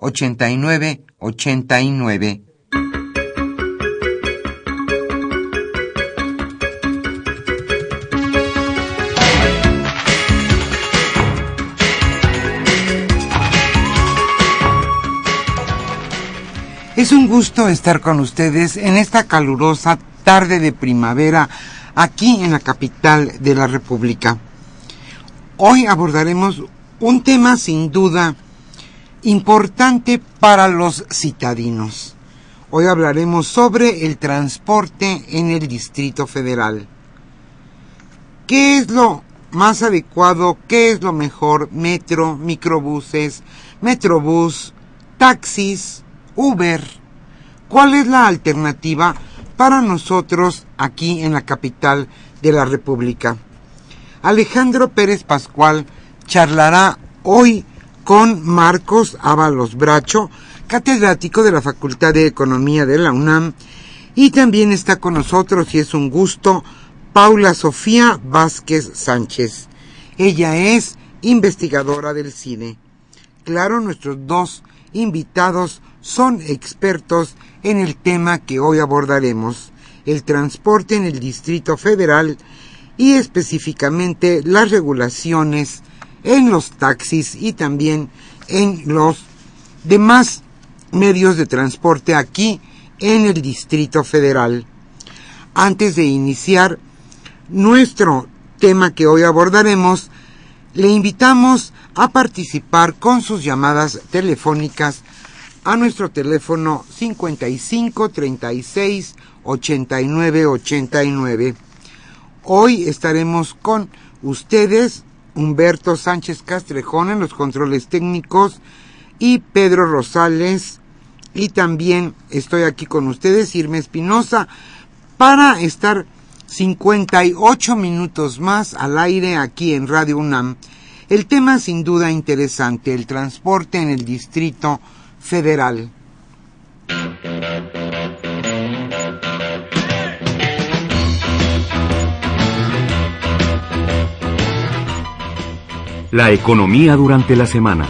89 89. Es un gusto estar con ustedes en esta calurosa tarde de primavera aquí en la capital de la República. Hoy abordaremos un tema sin duda importante para los citadinos. Hoy hablaremos sobre el transporte en el Distrito Federal. ¿Qué es lo más adecuado? ¿Qué es lo mejor? Metro, microbuses, metrobús, taxis, Uber. ¿Cuál es la alternativa para nosotros aquí en la capital de la República? Alejandro Pérez Pascual charlará hoy con Marcos Ábalos Bracho, catedrático de la Facultad de Economía de la UNAM, y también está con nosotros, y es un gusto, Paula Sofía Vázquez Sánchez. Ella es investigadora del cine. Claro, nuestros dos invitados son expertos en el tema que hoy abordaremos, el transporte en el Distrito Federal y específicamente las regulaciones en los taxis y también en los demás medios de transporte aquí en el Distrito Federal. Antes de iniciar nuestro tema que hoy abordaremos, le invitamos a participar con sus llamadas telefónicas a nuestro teléfono 55 36 89 89. Hoy estaremos con ustedes Humberto Sánchez Castrejón en los controles técnicos y Pedro Rosales. Y también estoy aquí con ustedes, Irma Espinosa, para estar 58 minutos más al aire aquí en Radio UNAM. El tema sin duda interesante, el transporte en el Distrito Federal. La economía durante la semana.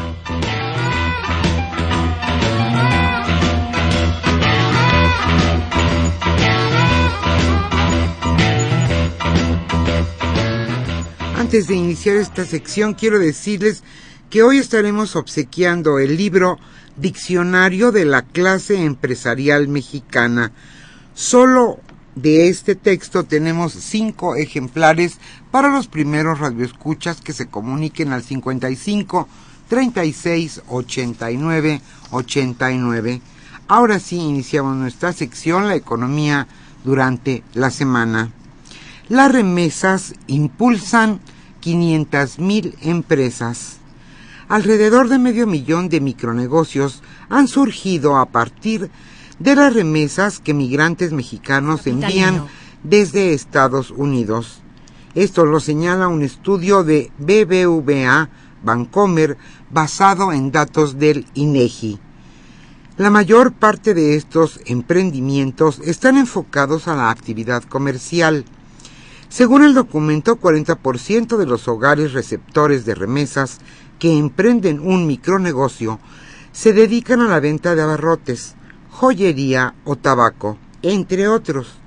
Antes de iniciar esta sección, quiero decirles que hoy estaremos obsequiando el libro Diccionario de la clase empresarial mexicana. Solo de este texto tenemos cinco ejemplares para los primeros radioescuchas que se comuniquen al 55 36 89 89. Ahora sí iniciamos nuestra sección La economía durante la semana. Las remesas impulsan 500 mil empresas. Alrededor de medio millón de micronegocios han surgido a partir de las remesas que migrantes mexicanos envían desde Estados Unidos. Esto lo señala un estudio de BBVA Bancomer basado en datos del INEGI. La mayor parte de estos emprendimientos están enfocados a la actividad comercial. Según el documento, 40% de los hogares receptores de remesas que emprenden un micronegocio se dedican a la venta de abarrotes, joyería o tabaco, entre otros.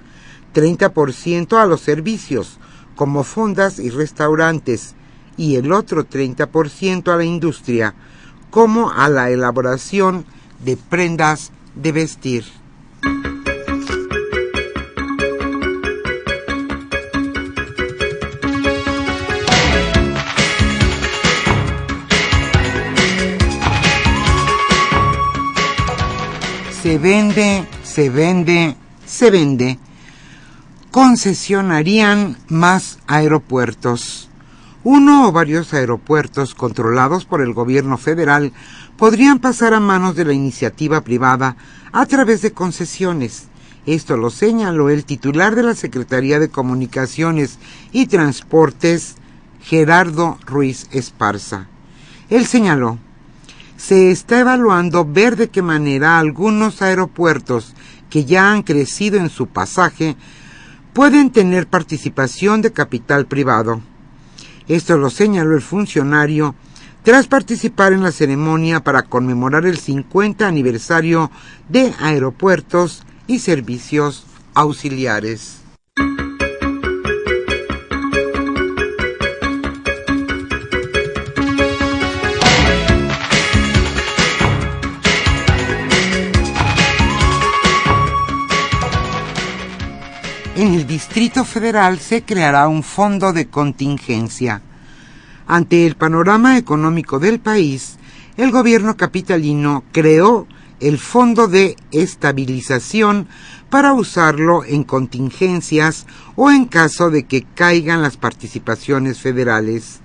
30% a los servicios, como fondas y restaurantes, y el otro 30% a la industria, como a la elaboración de prendas de vestir. Vende, se vende, se vende. Concesionarían más aeropuertos. Uno o varios aeropuertos controlados por el gobierno federal podrían pasar a manos de la iniciativa privada a través de concesiones. Esto lo señaló el titular de la Secretaría de Comunicaciones y Transportes, Gerardo Ruiz Esparza. Él señaló, se está evaluando ver de qué manera algunos aeropuertos que ya han crecido en su pasaje pueden tener participación de capital privado. Esto lo señaló el funcionario tras participar en la ceremonia para conmemorar el 50 aniversario de aeropuertos y servicios auxiliares. En el Distrito Federal se creará un fondo de contingencia. Ante el panorama económico del país, el gobierno capitalino creó el Fondo de Estabilización para usarlo en contingencias o en caso de que caigan las participaciones federales.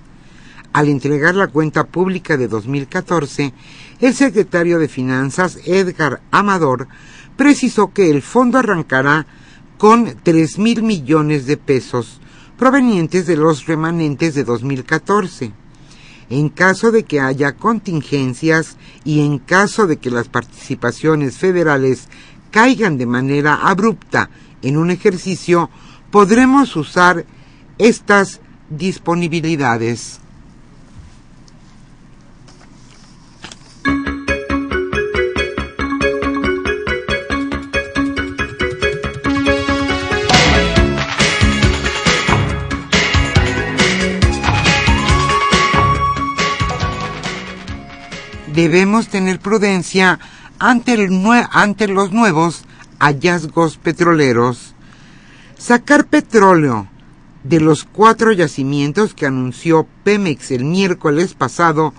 Al entregar la cuenta pública de 2014, el secretario de Finanzas, Edgar Amador, precisó que el fondo arrancará con tres mil millones de pesos provenientes de los remanentes de 2014. En caso de que haya contingencias y en caso de que las participaciones federales caigan de manera abrupta en un ejercicio, podremos usar estas disponibilidades. Debemos tener prudencia ante, los nuevos hallazgos petroleros. Sacar petróleo de los cuatro yacimientos que anunció Pemex el miércoles pasado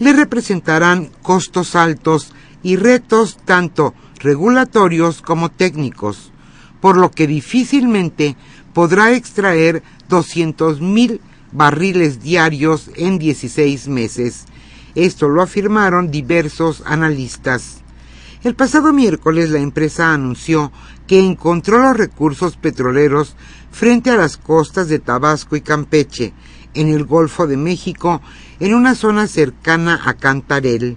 le representarán costos altos y retos tanto regulatorios como técnicos, por lo que difícilmente podrá extraer 200 mil barriles diarios en 16 meses, esto lo afirmaron diversos analistas. El pasado miércoles la empresa anunció que encontró los recursos petroleros frente a las costas de Tabasco y Campeche, en el Golfo de México, en una zona cercana a Cantarel.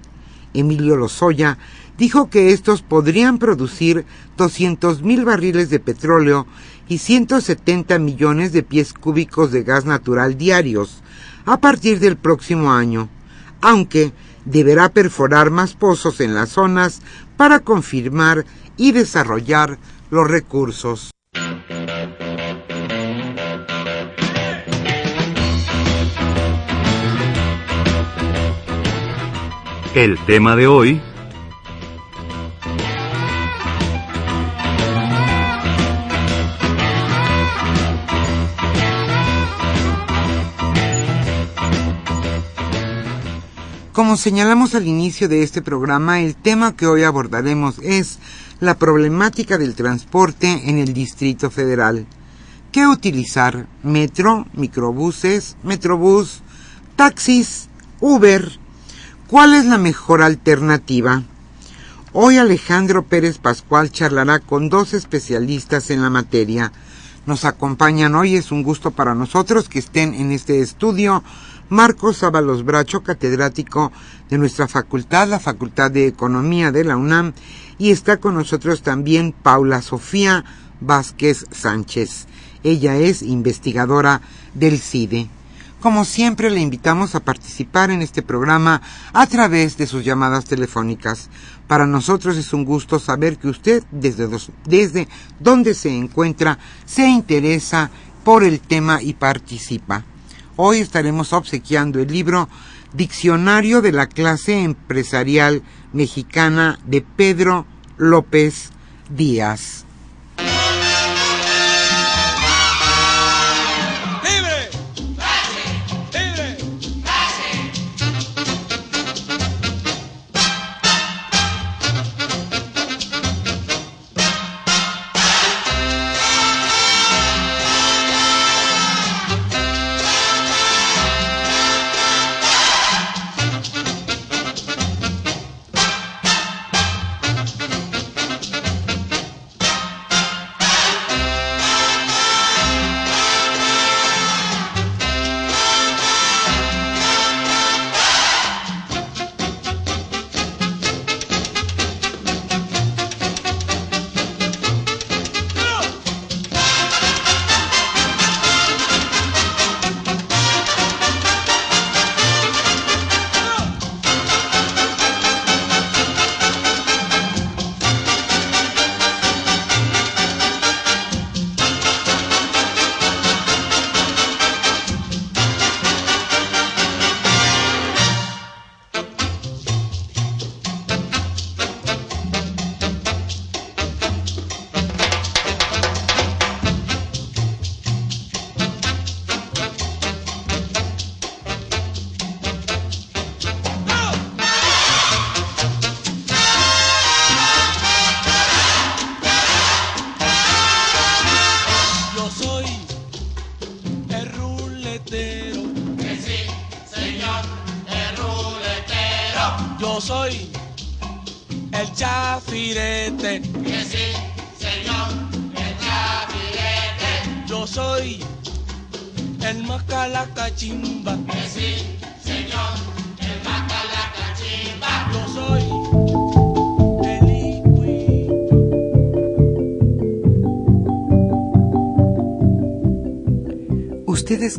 Emilio Lozoya dijo que estos podrían producir 200 mil barriles de petróleo y 170 millones de pies cúbicos de gas natural diarios a partir del próximo año aunque deberá perforar más pozos en las zonas para confirmar y desarrollar los recursos. El tema de hoy Como señalamos al inicio de este programa, el tema que hoy abordaremos es la problemática del transporte en el Distrito Federal. ¿Qué utilizar? ¿Metro? ¿Microbuses? ¿Metrobús? ¿Taxis? ¿Uber? ¿Cuál es la mejor alternativa? Hoy Alejandro Pérez Pascual charlará con dos especialistas en la materia. Nos acompañan hoy, es un gusto para nosotros que estén en este estudio Marcos Ábalos Bracho, catedrático de nuestra facultad, la Facultad de Economía de la UNAM, y está con nosotros también Paula Sofía Vázquez Sánchez. Ella es investigadora del CIDE. Como siempre, le invitamos a participar en este programa a través de sus llamadas telefónicas. Para nosotros es un gusto saber que usted, desde, desde donde se encuentra, se interesa por el tema y participa. Hoy estaremos obsequiando el libro Diccionario de la clase empresarial mexicana de Pedro López Díaz.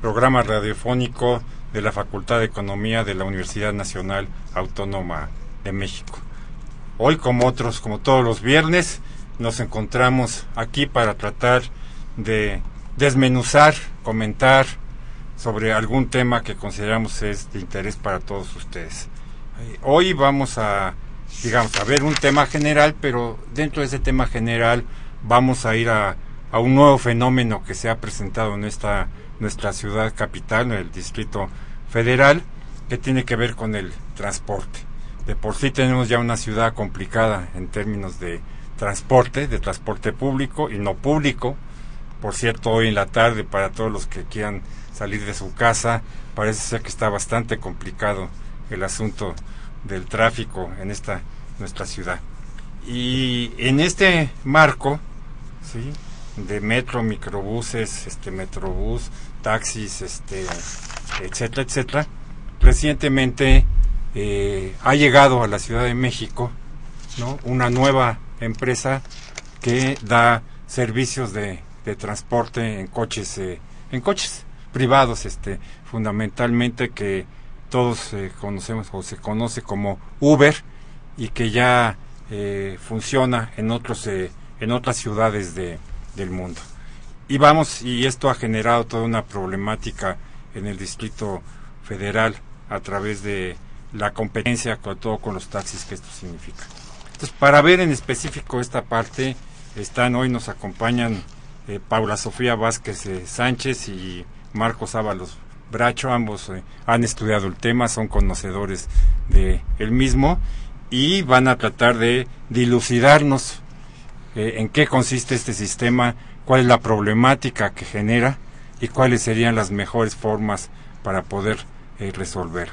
programa radiofónico de la Facultad de Economía de la Universidad Nacional Autónoma de México. Hoy, como otros, como todos los viernes, nos encontramos aquí para tratar de desmenuzar, comentar sobre algún tema que consideramos es de interés para todos ustedes. Hoy vamos a, digamos, a ver un tema general, pero dentro de ese tema general vamos a ir a, a un nuevo fenómeno que se ha presentado en esta nuestra ciudad capital, el Distrito Federal, que tiene que ver con el transporte. De por sí tenemos ya una ciudad complicada en términos de transporte, de transporte público y no público. Por cierto, hoy en la tarde, para todos los que quieran salir de su casa, parece ser que está bastante complicado el asunto del tráfico en esta nuestra ciudad. Y en este marco, ¿sí? De metro, microbuses, este metrobús, taxis, este, etcétera, etcétera. Recientemente eh, ha llegado a la Ciudad de México ¿no? una nueva empresa que da servicios de, de transporte en coches, eh, en coches privados, este, fundamentalmente que todos eh, conocemos o se conoce como Uber y que ya funciona en otros en otras ciudades de, del mundo. Y vamos, y esto ha generado toda una problemática en el Distrito Federal a través de la competencia, con todo con los taxis que esto significa. Entonces, para ver en específico esta parte, están hoy nos acompañan eh, Paula Sofía Vázquez eh, Sánchez y Marcos Ábalos Bracho, ambos eh, han estudiado el tema, son conocedores de mismo y van a tratar de dilucidarnos eh, en qué consiste este sistema, cuál es la problemática que genera y cuáles serían las mejores formas para poder eh, resolver.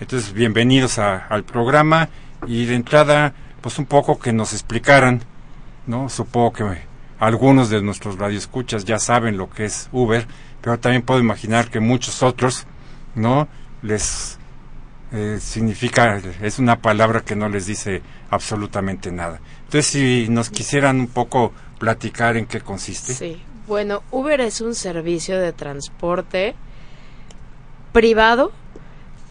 Entonces, bienvenidos al programa y de entrada, pues un poco que nos explicaran, ¿no? Supongo que algunos de nuestros radioescuchas ya saben lo que es Uber, pero también puedo imaginar que muchos otros, ¿no? Les eh, significa, es una palabra que no les dice absolutamente nada. Entonces, si nos quisieran un poco platicar en qué consiste. Sí, bueno, Uber es un servicio de transporte privado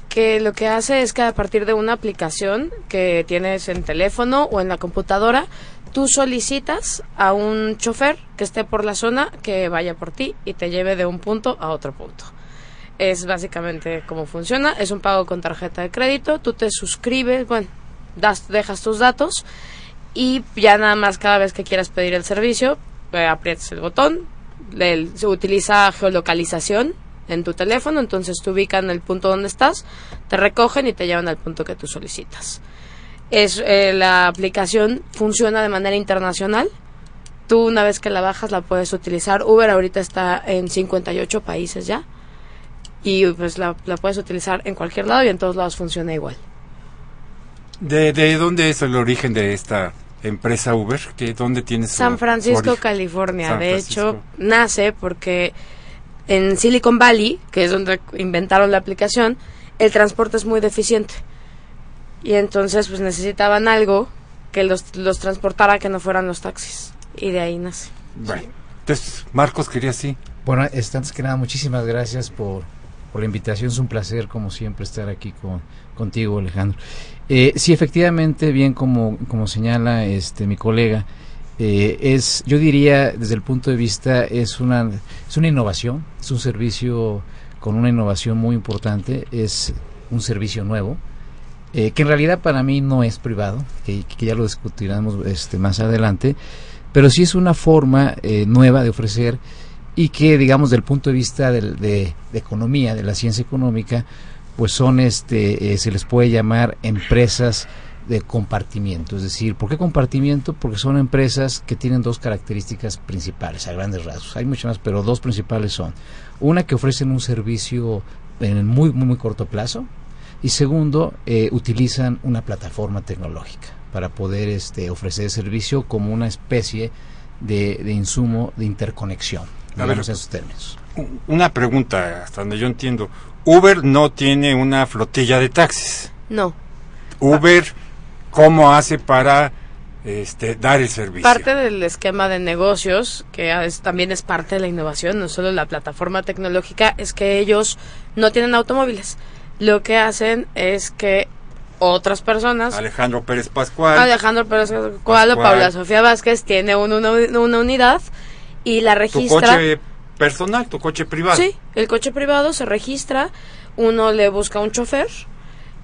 que lo que hace es que a partir de una aplicación que tienes en teléfono o en la computadora, tú solicitas a un chofer que esté por la zona que vaya por ti y te lleve de un punto a otro punto. Es básicamente cómo funciona, es un pago con tarjeta de crédito, tú te suscribes, bueno, das, dejas tus datos y ya nada más cada vez que quieras pedir el servicio, eh, aprietas el botón, se utiliza geolocalización en tu teléfono, entonces te ubican el punto donde estás, te recogen y te llevan al punto que tú solicitas. Es, eh, la aplicación funciona de manera internacional. Tú una vez que la bajas la puedes utilizar. Uber ahorita está en 58 países ya. Y pues la, puedes utilizar en cualquier lado y en todos lados funciona igual. ¿De, de dónde es el origen de esta empresa Uber? ¿Qué, ¿Dónde tiene San Francisco, California. de hecho, nace porque en Silicon Valley, que es donde inventaron la aplicación, el transporte es muy deficiente. Y entonces pues necesitaban algo que los, los transportara que no fueran los taxis. Y de ahí nace. Bueno, entonces Marcos quería sí. Bueno, antes que nada, muchísimas gracias por, por la invitación. Es un placer, como siempre, estar aquí con, contigo, Alejandro. Eh, sí, efectivamente, bien como, como señala este mi colega, eh, es, yo diría, desde el punto de vista, es una, es una innovación, es un servicio con una innovación muy importante, es un servicio nuevo, eh, que en realidad para mí no es privado, que, ya lo discutiremos este, más adelante, pero sí es una forma eh, nueva de ofrecer y que, digamos, del punto de vista de, economía, de la ciencia económica, pues son, este, se les puede llamar empresas de compartimiento. Es decir, ¿por qué compartimiento? Porque son empresas que tienen dos características principales, a grandes rasgos. Hay muchas más, pero dos principales son. Una, que ofrecen un servicio en muy, muy, muy corto plazo. Y segundo, eh, utilizan una plataforma tecnológica para poder este, ofrecer servicio como una especie de, de insumo de interconexión. A ver, esos términos. Una pregunta, hasta donde yo entiendo. Uber no tiene una flotilla de taxis. No. Uber cómo hace para este, dar el servicio. Parte del esquema de negocios, que también es parte de la innovación, no solo la plataforma tecnológica, es que ellos no tienen automóviles. Lo que hacen es que otras personas. Alejandro Pérez Pascual. Alejandro Pérez Pascual, o Paula Sofía Vázquez tiene una, una, unidad y la registra. Tu coche personal, tu coche privado. Sí, el coche privado se registra, uno le busca un chofer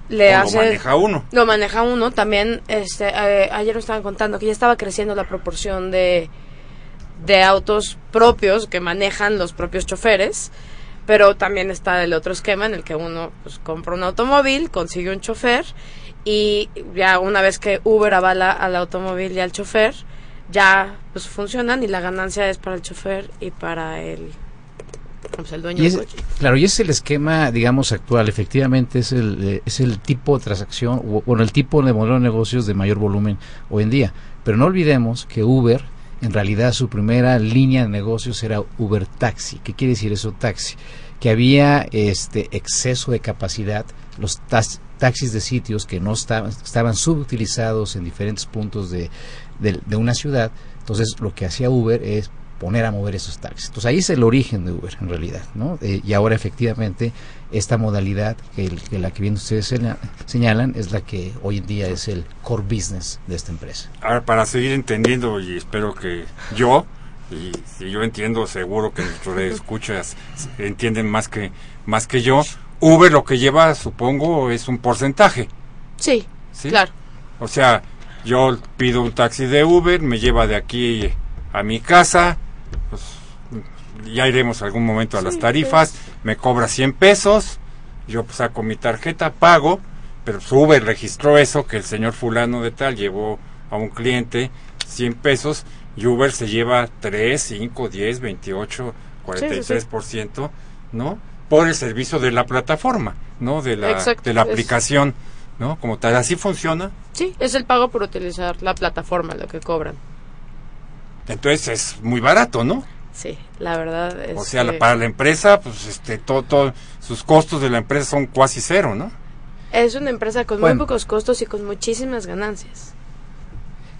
le hace, lo maneja uno. Lo maneja uno. También, este, eh, ayer nos estaban contando que ya estaba creciendo la proporción de, de autos propios que manejan los propios choferes. Pero también está el otro esquema en el que uno pues, compra un automóvil, consigue un chofer y ya una vez que Uber avala al automóvil y al chofer, ya pues funcionan y la ganancia es para el chofer y para el pues, claro, y es el esquema, digamos, actual. Efectivamente, es el, eh, es el tipo de transacción, o, bueno, el tipo de modelo de negocios de mayor volumen hoy en día. Pero no olvidemos que Uber, en realidad, su primera línea de negocios era Uber Taxi. ¿Qué quiere decir eso, taxi? Que había este exceso de capacidad, los taxis de sitios que no estaban, estaban subutilizados en diferentes puntos de, de una ciudad. Entonces, lo que hacía Uber es poner a mover esos taxis. Entonces ahí es el origen de Uber en realidad, ¿no? Eh, y ahora efectivamente esta modalidad que, la que bien ustedes señalan es la que hoy en día es el core business de esta empresa. Ahora para seguir entendiendo y espero que yo y si yo entiendo seguro que nuestros escuchas entienden más que más que yo Uber lo que lleva supongo es un porcentaje. Sí, ¿Sí? claro. O sea, yo pido un taxi de Uber, me lleva de aquí a mi casa, pues, ya iremos algún momento a las tarifas, me cobra 100 pesos, yo pues, saco mi tarjeta, pago, pero pues, Uber registró eso, que el señor fulano de tal llevó a un cliente 100 pesos y Uber se lleva 3, 5, 10, 28, 43%, ¿no? Por el servicio de la plataforma, ¿no? De la, Exacto, de la es- aplicación, ¿no? Como tal, así funciona. Sí, es el pago por utilizar la plataforma lo que cobran. Entonces es muy barato, ¿no? Sí, la verdad es O sea, que para la empresa, pues este, todo, todo, sus costos de la empresa son casi cero, ¿no? es una empresa con Bueno. muy pocos costos y con muchísimas ganancias.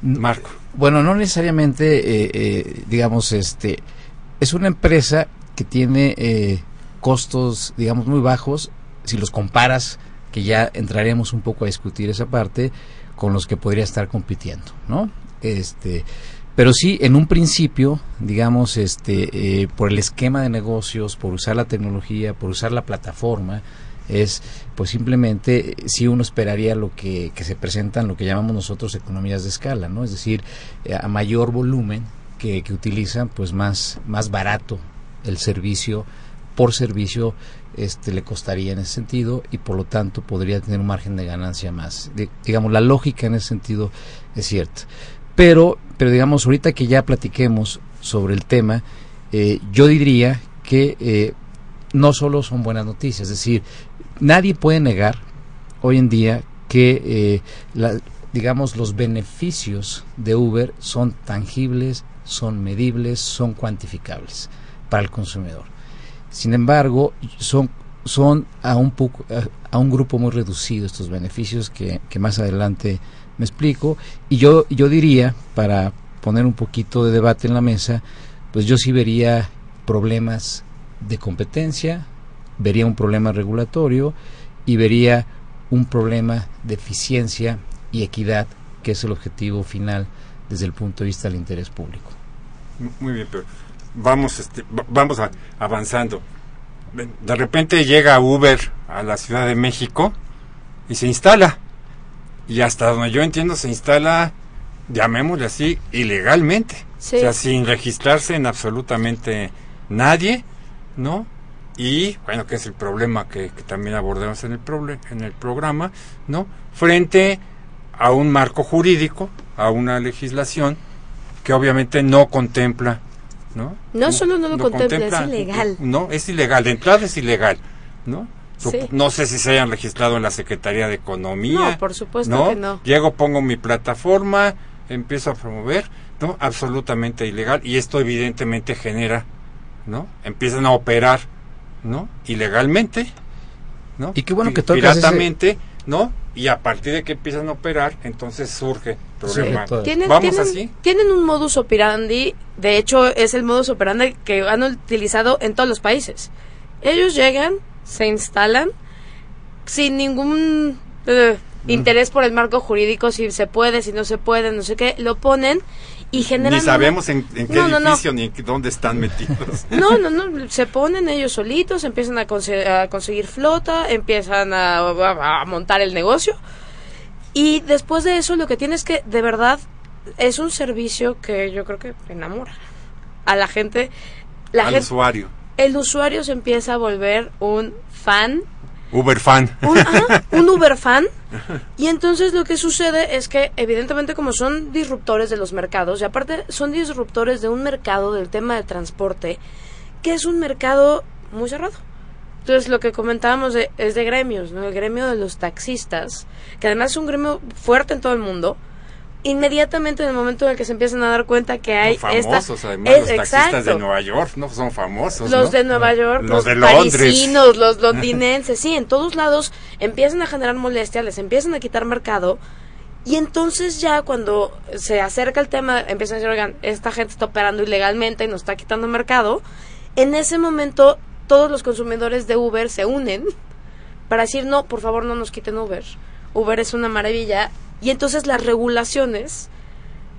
Marco. Bueno, no necesariamente, eh, eh, digamos, este, es una empresa que tiene eh, costos, digamos, muy bajos, si los comparas, que ya entraremos un poco a discutir esa parte, con los que podría estar compitiendo, ¿no? Este, pero sí, en un principio, digamos, este, eh, por el esquema de negocios, por usar la tecnología, por usar la plataforma, es pues simplemente eh, si uno esperaría lo que, que se presentan lo que llamamos nosotros economías de escala no es decir eh, a mayor volumen que, que utilizan pues más más barato el servicio por servicio este le costaría en ese sentido y por lo tanto podría tener un margen de ganancia más digamos la lógica en ese sentido es cierta pero pero digamos ahorita que ya platiquemos sobre el tema eh, yo diría que eh, no solo son buenas noticias, es decir, nadie puede negar hoy en día que, eh, digamos, los beneficios de Uber son tangibles, son medibles, son cuantificables para el consumidor. Sin embargo, son, son a, un poco, a, un grupo muy reducido estos beneficios que, que más adelante me explico. Y yo, yo diría, para poner un poquito de debate en la mesa, pues yo sí vería problemas de competencia, vería un problema regulatorio y vería un problema de eficiencia y equidad, que es el objetivo final desde el punto de vista del interés público. Muy bien, pero vamos, este, va- vamos a- avanzando. De repente llega Uber a la Ciudad de México y se instala. Y hasta donde yo entiendo se instala, llamémosle así, ilegalmente. Sí. O sea, sin registrarse en absolutamente nadie, ¿no? Y, bueno, que es el problema que, que también abordamos en el, en el programa, ¿no? Frente a un marco jurídico, a una legislación que obviamente no contempla, ¿no? No solo no lo contempla, es ilegal. No, es ilegal, de entrada es ilegal, ¿no? Sí. No sé si se hayan registrado en la Secretaría de Economía. No, por supuesto que no. Llego, pongo mi plataforma, empiezo a promover, ¿no? Absolutamente ilegal y esto evidentemente genera, ¿no? Empiezan a operar, ¿no? Ilegalmente, ¿no? Y qué bueno que tocas ese- Piratamente, ¿no? Y a partir de que empiezan a operar, entonces surge problema. Tienen, Vamos tienen- así. tienen un modus operandi, de hecho es el modus operandi que han utilizado en todos los países. Ellos llegan, se instalan sin ningún eh, interés por el marco jurídico, si se puede, si no se puede, no sé qué, lo ponen y generan... Ni sabemos en, en qué No, no, no. edificio ni en dónde están metidos. No, no, no, se ponen ellos solitos, empiezan a, conse- a conseguir flota, empiezan a, a- a montar el negocio y después de eso lo que tienes que, de verdad, es un servicio que yo creo que enamora a la gente. La al gente usuario. el usuario se empieza a volver un fan Uber fan. un, ajá, un Uber fan. Y entonces lo que sucede es que, evidentemente, como son disruptores de los mercados, y aparte son disruptores de un mercado del tema del transporte, que es un mercado muy cerrado. Entonces, lo que comentábamos de- es de gremios, ¿no? El gremio de los taxistas, que además es un gremio fuerte en todo el mundo. Inmediatamente en el momento en el que se empiezan a dar cuenta que hay esta- famosos, además, es- los taxistas de. Nueva York, ¿no? Son famosos, los ¿no? de Nueva York, Los los, de Londres. parisinos, los londinenses, sí, en todos lados empiezan a generar molestia, les empiezan a quitar mercado y entonces ya cuando se acerca el tema, empiezan a decir, oigan, esta gente está operando ilegalmente y nos está quitando mercado. En ese momento todos los consumidores de Uber se unen para decir, no, por favor no nos quiten Uber. Uber es una maravilla. Y entonces las regulaciones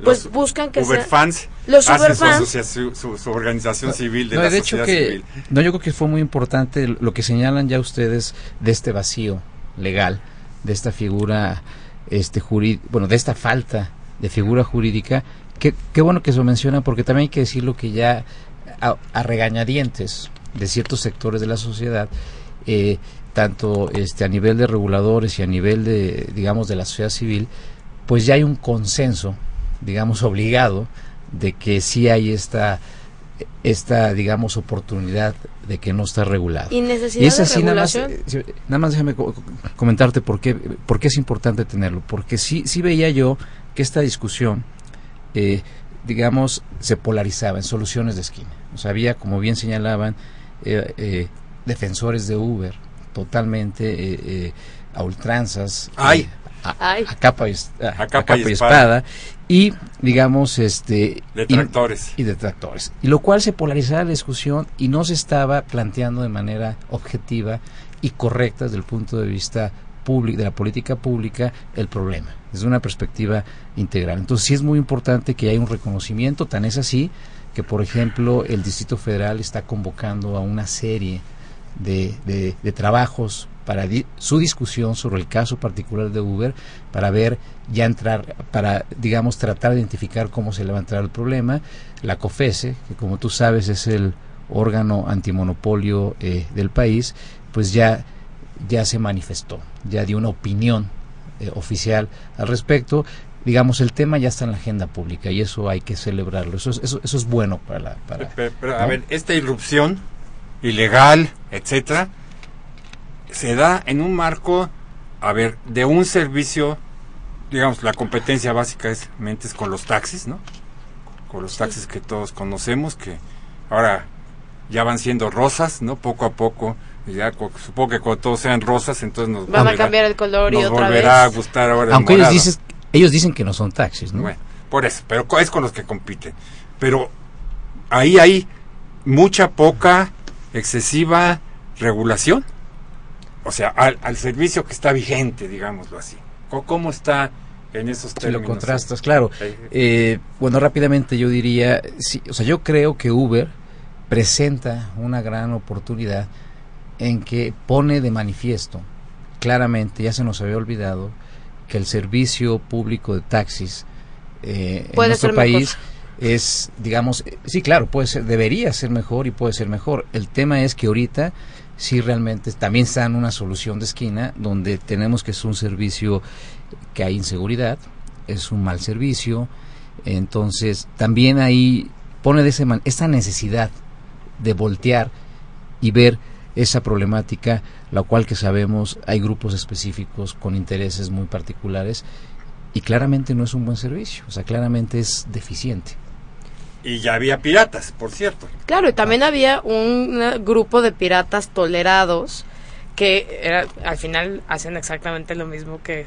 pues Los buscan que Uber sea- fans los hacen Uber su, su, su organización civil de No, la de hecho sociedad que, civil. no, yo creo que fue muy importante lo que señalan ya ustedes de este vacío legal, de esta figura, este jurí- bueno, de esta falta de figura jurídica. Qué, qué bueno que se lo menciona porque también hay que decirlo que ya a, a regañadientes de ciertos sectores de la sociedad, eh, tanto este, a nivel de reguladores y a nivel de, digamos, de la sociedad civil, pues ya hay un consenso, digamos, obligado de que sí hay esta esta digamos oportunidad de que no está regulado. Y necesidad es así, nada más, eh, nada más déjame comentarte por qué, por qué es importante tenerlo. Porque sí sí veía yo que esta discusión eh, digamos se polarizaba en soluciones de esquina. O sea había como bien señalaban eh, defensores de Uber totalmente a ultranzas Ay. a, capa, y, espada. y digamos este detractores y, detractores y lo cual se polarizaba la discusión y no se estaba planteando de manera objetiva y correcta desde el punto de vista público de la política pública el problema desde una perspectiva integral. Entonces sí es muy importante que haya un reconocimiento tan es así que por ejemplo el Distrito Federal está convocando a una serie de, de, de trabajos para su discusión sobre el caso particular de Uber, para ver, ya entrar, para, digamos, tratar de identificar cómo se levantará el problema. La COFESE, que como tú sabes es el órgano antimonopolio eh, del país, pues ya, ya se manifestó, ya dio una opinión eh, oficial al respecto. Digamos, el tema ya está en la agenda pública y eso hay que celebrarlo. Eso, eso, eso es bueno para la... Para, pero, a ver, esta irrupción ilegal, etcétera, se da en un marco, a ver, de un servicio, digamos, la competencia básica es mentes con los taxis, ¿no? Con los taxis que todos conocemos, que ahora ya van siendo rosas, ¿no? Poco a poco, ya supongo que cuando todos sean rosas, entonces nos van a cambiar el color y otra volverá a gustar ahora. Aunque ellos dicen, ellos dicen que no son taxis, ¿no? Bueno, por eso, pero es con los que compiten. Pero ahí hay mucha, poca, excesiva regulación o sea, al, servicio que está vigente, digámoslo así. ¿Cómo, está en esos términos? Si lo contrastas, claro. Eh, bueno, rápidamente yo diría, sí, o sea, yo creo que Uber presenta una gran oportunidad en que pone de manifiesto claramente, ya se nos había olvidado, que el servicio público de taxis eh, en nuestro país es, digamos, sí, claro, puede ser, debería ser mejor y puede ser mejor. El tema es que ahorita sí realmente también está en una solución de esquina donde tenemos que es un servicio que hay inseguridad, es un mal servicio, entonces también ahí pone de ese esta necesidad de voltear y ver esa problemática, la cual que sabemos hay grupos específicos con intereses muy particulares y claramente no es un buen servicio, o sea, claramente es deficiente. Y ya había piratas, por cierto. Claro, y también había un grupo de piratas tolerados que era, al final hacen exactamente lo mismo que,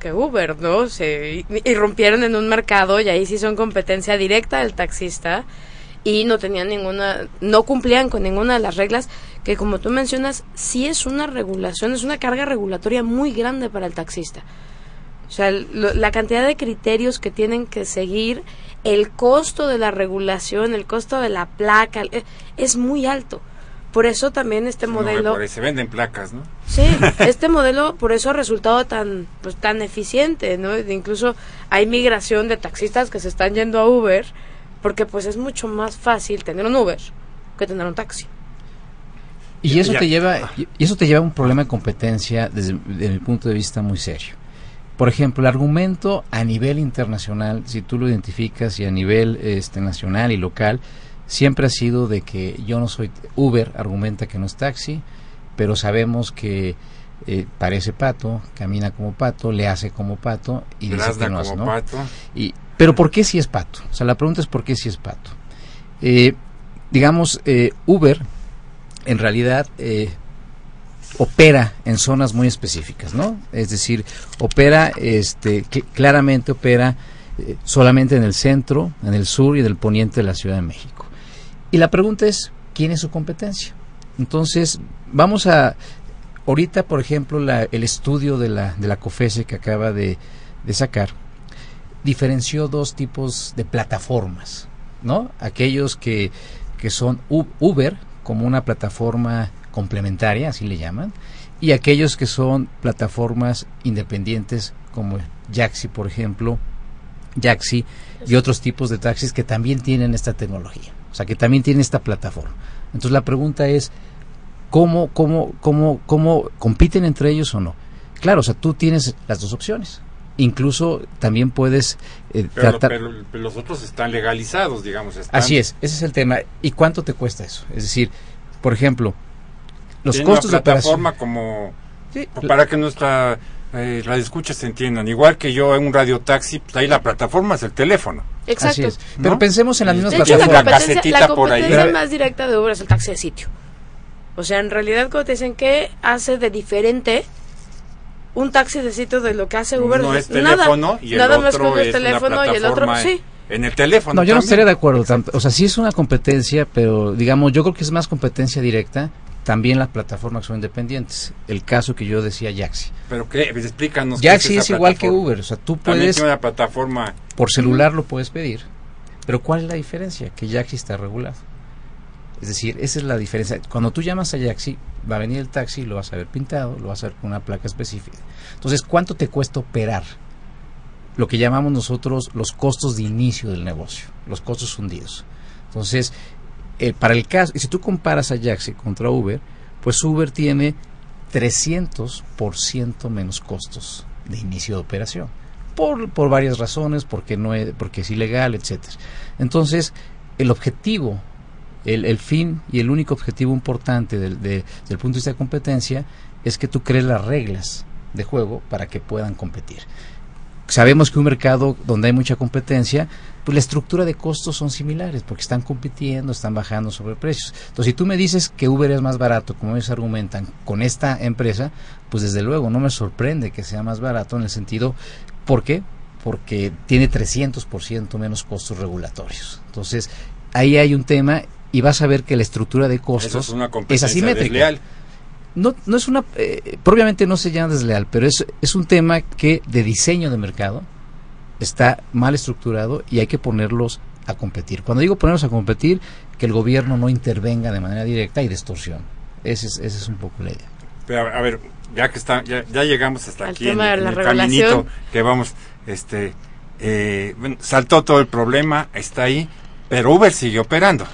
que Uber, ¿no? Se irrumpieron en un mercado y ahí sí son competencia directa del taxista y no tenían ninguna, no cumplían con ninguna de las reglas que como tú mencionas, sí es una regulación, es una carga regulatoria muy grande para el taxista. O sea, la cantidad de criterios que tienen que seguir el costo de la regulación, el costo de la placa, eh, es muy alto. Por eso también este modelo... se venden placas, ¿no? Sí, este modelo por eso ha resultado tan, pues, tan eficiente, ¿no? Incluso hay migración de taxistas que se están yendo a Uber porque pues es mucho más fácil tener un Uber que tener un taxi. Y eso te lleva y eso te lleva a un problema de competencia desde mi punto de vista muy serio. Por ejemplo, el argumento a nivel internacional, si tú lo identificas y a nivel este, nacional y local, siempre ha sido de que yo no soy Uber, argumenta que no es taxi, pero sabemos que eh, parece pato, camina como pato, le hace como pato y dice que no hace, ¿no? Pato. Y, pero ¿por qué si es pato? O sea, la pregunta es ¿por qué si es pato? Eh, digamos, eh, Uber en realidad opera en zonas muy específicas, ¿no? Es decir, opera, este, claramente opera eh, solamente en el centro, en el sur y en el poniente de la Ciudad de México. Y la pregunta es, ¿quién es su competencia? Entonces, vamos a, ahorita, por ejemplo, el estudio de la, de la COFESE que acaba de, de sacar, diferenció dos tipos de plataformas, ¿no? Aquellos que, que son Uber, como una plataforma complementaria, así le llaman, y aquellos que son plataformas independientes como Jaxi, por ejemplo, Jaxi y otros tipos de taxis que también tienen esta tecnología, o sea, que también tienen esta plataforma. Entonces la pregunta es, ¿cómo, cómo, cómo, cómo compiten entre ellos o no? Claro, o sea, tú tienes las dos opciones. Incluso también puedes eh, pero, tratar... Pero, los otros están legalizados, digamos. Así es, ese es el tema. ¿Y cuánto te cuesta eso? Es decir, por ejemplo, los costos una plataforma de como para que nuestra eh, radio escucha se entiendan. Igual que yo en un radio taxi, pues ahí la plataforma es el teléfono. Exacto. Pero pensemos en las mismas plataformas. la competencia, la competencia más directa de Uber es el taxi de sitio. O sea, en realidad cuando te dicen qué hace de diferente un taxi de sitio de lo que hace Uber, no es teléfono nada, y el nada más con el teléfono y el otro sí. En el teléfono. No, yo no estaría de acuerdo. O sea, sí es una competencia, pero digamos, yo creo que es más competencia directa también las plataformas son independientes. El caso que yo decía Yaxi. ¿Pero qué? Pues explícanos. Yaxi es, igual que Uber. O sea, tú puedes... una plataforma... Por celular lo puedes pedir. Pero ¿cuál es la diferencia? Que Yaxi está regulado. Es decir, esa es la diferencia. Cuando tú llamas a Yaxi, va a venir el taxi, lo vas a ver pintado, lo vas a ver con una placa específica. Entonces, ¿cuánto te cuesta operar? Lo que llamamos nosotros los costos de inicio del negocio, los costos hundidos. Entonces, eh, para el caso, y si tú comparas a Jaxi contra Uber, pues Uber tiene 300% menos costos de inicio de operación. Por, por varias razones, porque, no es, porque es ilegal, etcétera. Entonces, el objetivo, el, el, fin y el único objetivo importante del, del punto de vista de competencia es que tú crees las reglas de juego para que puedan competir. Sabemos que un mercado donde hay mucha competencia, pues la estructura de costos son similares, porque están compitiendo, están bajando sobre precios. Entonces, si tú me dices que Uber es más barato, como ellos argumentan, con esta empresa, pues desde luego no me sorprende que sea más barato en el sentido, ¿por qué? Porque tiene 300% menos costos regulatorios. Entonces, ahí hay un tema y vas a ver que la estructura de costos es, una es asimétrica. No, no es una, eh, propiamente no se llama desleal, pero es, es un tema que de diseño de mercado, está mal estructurado y hay que ponerlos a competir. Cuando digo ponerlos a competir, que el gobierno no intervenga de manera directa y distorsión. Ese es, ese es un poco la idea. Pero a ver, ya que está, ya, llegamos hasta aquí en, el caminito que vamos, este, eh, saltó todo el problema, está ahí, pero Uber sigue operando.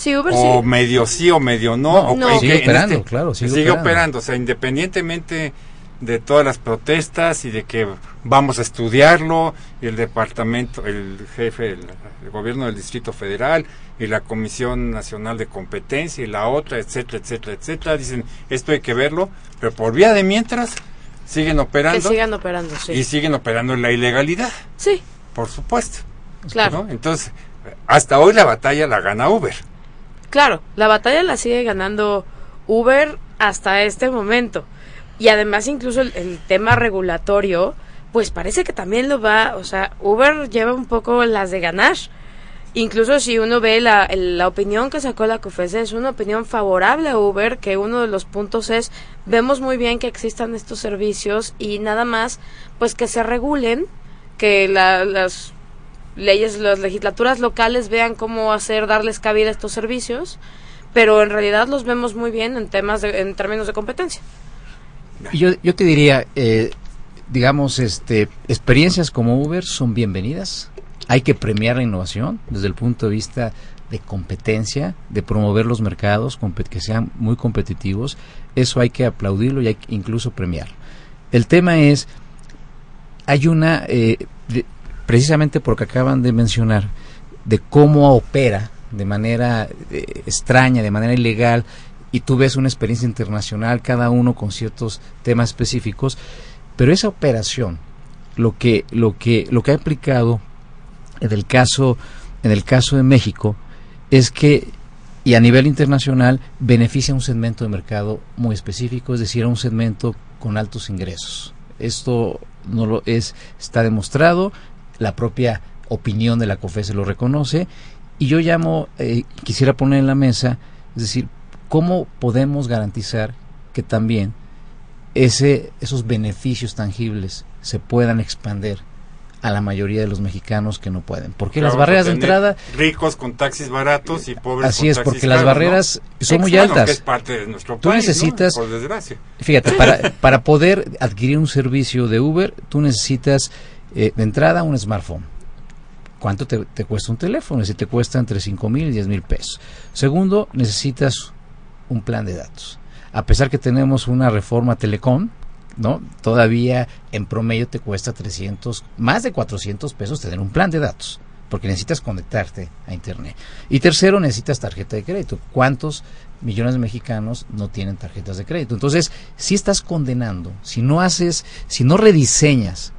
Sí, Uber o medio sí o medio no. no, sigue operando, este claro, sigue, sigue operando. O sea, independientemente de todas las protestas y de que vamos a estudiarlo y el departamento, el jefe, el, gobierno del Distrito Federal y la Comisión Nacional de Competencia y la otra, etcétera, etcétera, etcétera, dicen esto hay que verlo, pero por vía de mientras siguen operando. sigan operando, sí. Y siguen operando en la ilegalidad. Sí. Por supuesto. Claro. Entonces, hasta hoy la batalla la gana Uber. Claro, la batalla la sigue ganando Uber hasta este momento. Y además incluso el, tema regulatorio, pues parece que también lo va, o sea, Uber lleva un poco las de ganar. Incluso si uno ve la, la opinión que sacó la COFESE, es una opinión favorable a Uber, que uno de los puntos es, vemos muy bien que existan estos servicios y nada más, pues que se regulen, que las leyes, las legislaturas locales vean cómo hacer, darles cabida a estos servicios, pero en realidad los vemos muy bien en temas de, en términos de competencia. Yo, yo te diría, eh, digamos, este, experiencias como Uber son bienvenidas. Hay que premiar la innovación desde el punto de vista de competencia, de promover los mercados que sean muy competitivos. Eso hay que aplaudirlo y hay que incluso premiarlo. El tema es, hay una, eh, precisamente porque acaban de mencionar, de cómo opera de manera eh, extraña, de manera ilegal, y tú ves una experiencia internacional, cada uno con ciertos temas específicos, pero esa operación, lo que, lo que, lo que ha aplicado en el caso, en el caso de México, es que y a nivel internacional beneficia a un segmento de mercado muy específico, es decir, a un segmento con altos ingresos. Esto no lo es, está demostrado, la propia opinión de la COFESE lo reconoce, y yo llamo, eh, quisiera poner en la mesa, es decir, ¿cómo podemos garantizar que también ese, esos beneficios tangibles se puedan expandir a la mayoría de los mexicanos que no pueden. Porque las barreras de entrada... Ricos con taxis baratos y pobres Así es, porque las barreras son muy altas. es parte de nuestro tú necesitas... Por desgracia. Fíjate, para, para poder adquirir un servicio de Uber, tú necesitas eh, de entrada un smartphone ¿cuánto te, cuesta un teléfono? Si te cuesta entre 5 mil y 10 mil pesos. Segundo, necesitas un plan de datos. A pesar que tenemos una reforma telecom, ¿no? Todavía en promedio te cuesta 300, más de 400 pesos tener un plan de datos, porque necesitas conectarte a Internet. Y tercero, necesitas tarjeta de crédito. ¿Cuántos millones de mexicanos no tienen tarjetas de crédito? Entonces, si estás condenando, si no haces, si no rediseñas